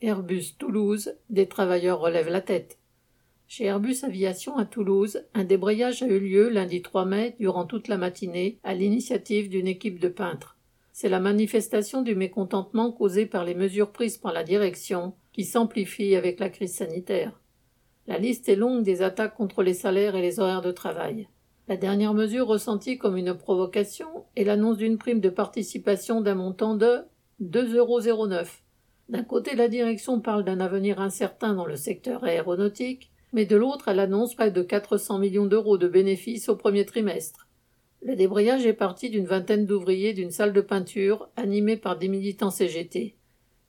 Airbus Toulouse, des travailleurs relèvent la tête. Chez Airbus Aviation à Toulouse, un débrayage a eu lieu lundi 3 mai durant toute la matinée à l'initiative d'une équipe de peintres. C'est la manifestation du mécontentement causé par les mesures prises par la direction qui s'amplifie avec la crise sanitaire. La liste est longue des attaques contre les salaires et les horaires de travail. La dernière mesure ressentie comme une provocation est l'annonce d'une prime de participation d'un montant de 2,09 euros. D'un côté, la direction parle d'un avenir incertain dans le secteur aéronautique, mais de l'autre, elle annonce près de 400 millions d'euros de bénéfices au premier trimestre. Le débrayage est parti d'une vingtaine d'ouvriers d'une salle de peinture animée par des militants CGT.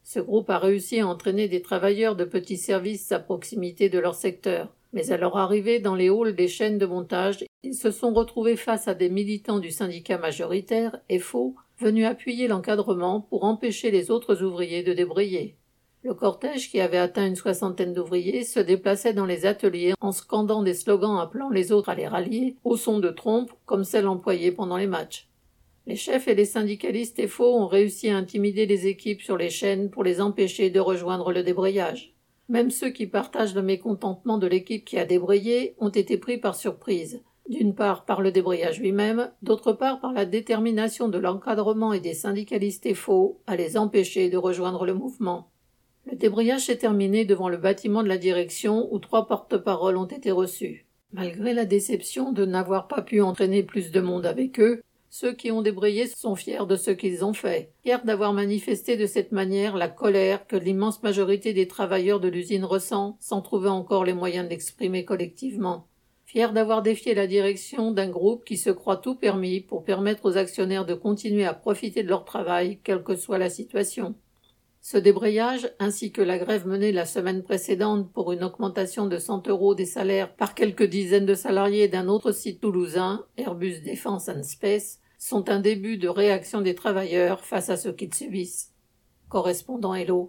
Ce groupe a réussi à entraîner des travailleurs de petits services à proximité de leur secteur, mais à leur arrivée dans les halls des chaînes de montage, ils se sont retrouvés face à des militants du syndicat majoritaire, faux, venus appuyer l'encadrement pour empêcher les autres ouvriers de débrayer. Le cortège, qui avait atteint une soixantaine d'ouvriers, se déplaçait dans les ateliers en scandant des slogans appelant les autres à les rallier, au son de trompes, comme celles employées pendant les matchs. Les chefs et les syndicalistes faux ont réussi à intimider les équipes sur les chaînes pour les empêcher de rejoindre le débrayage. Même ceux qui partagent le mécontentement de l'équipe qui a débrayé ont été pris par surprise, d'une part par le débrayage lui-même, d'autre part par la détermination de l'encadrement et des syndicalistes faux à les empêcher de rejoindre le mouvement. Le débrayage s'est terminé devant le bâtiment de la direction où trois porte-paroles ont été reçus. Malgré la déception de n'avoir pas pu entraîner plus de monde avec eux, ceux qui ont débrayé sont fiers de ce qu'ils ont fait, fiers d'avoir manifesté de cette manière la colère que l'immense majorité des travailleurs de l'usine ressent sans trouver encore les moyens d'exprimer collectivement, fiers d'avoir défié la direction d'un groupe qui se croit tout permis pour permettre aux actionnaires de continuer à profiter de leur travail, quelle que soit la situation. Ce débrayage, ainsi que la grève menée la semaine précédente pour une augmentation de 100 euros des salaires par quelques dizaines de salariés d'un autre site toulousain, Airbus Defence and Space, sont un début de réaction des travailleurs face à ce qu'ils subissent. Correspondant Hello.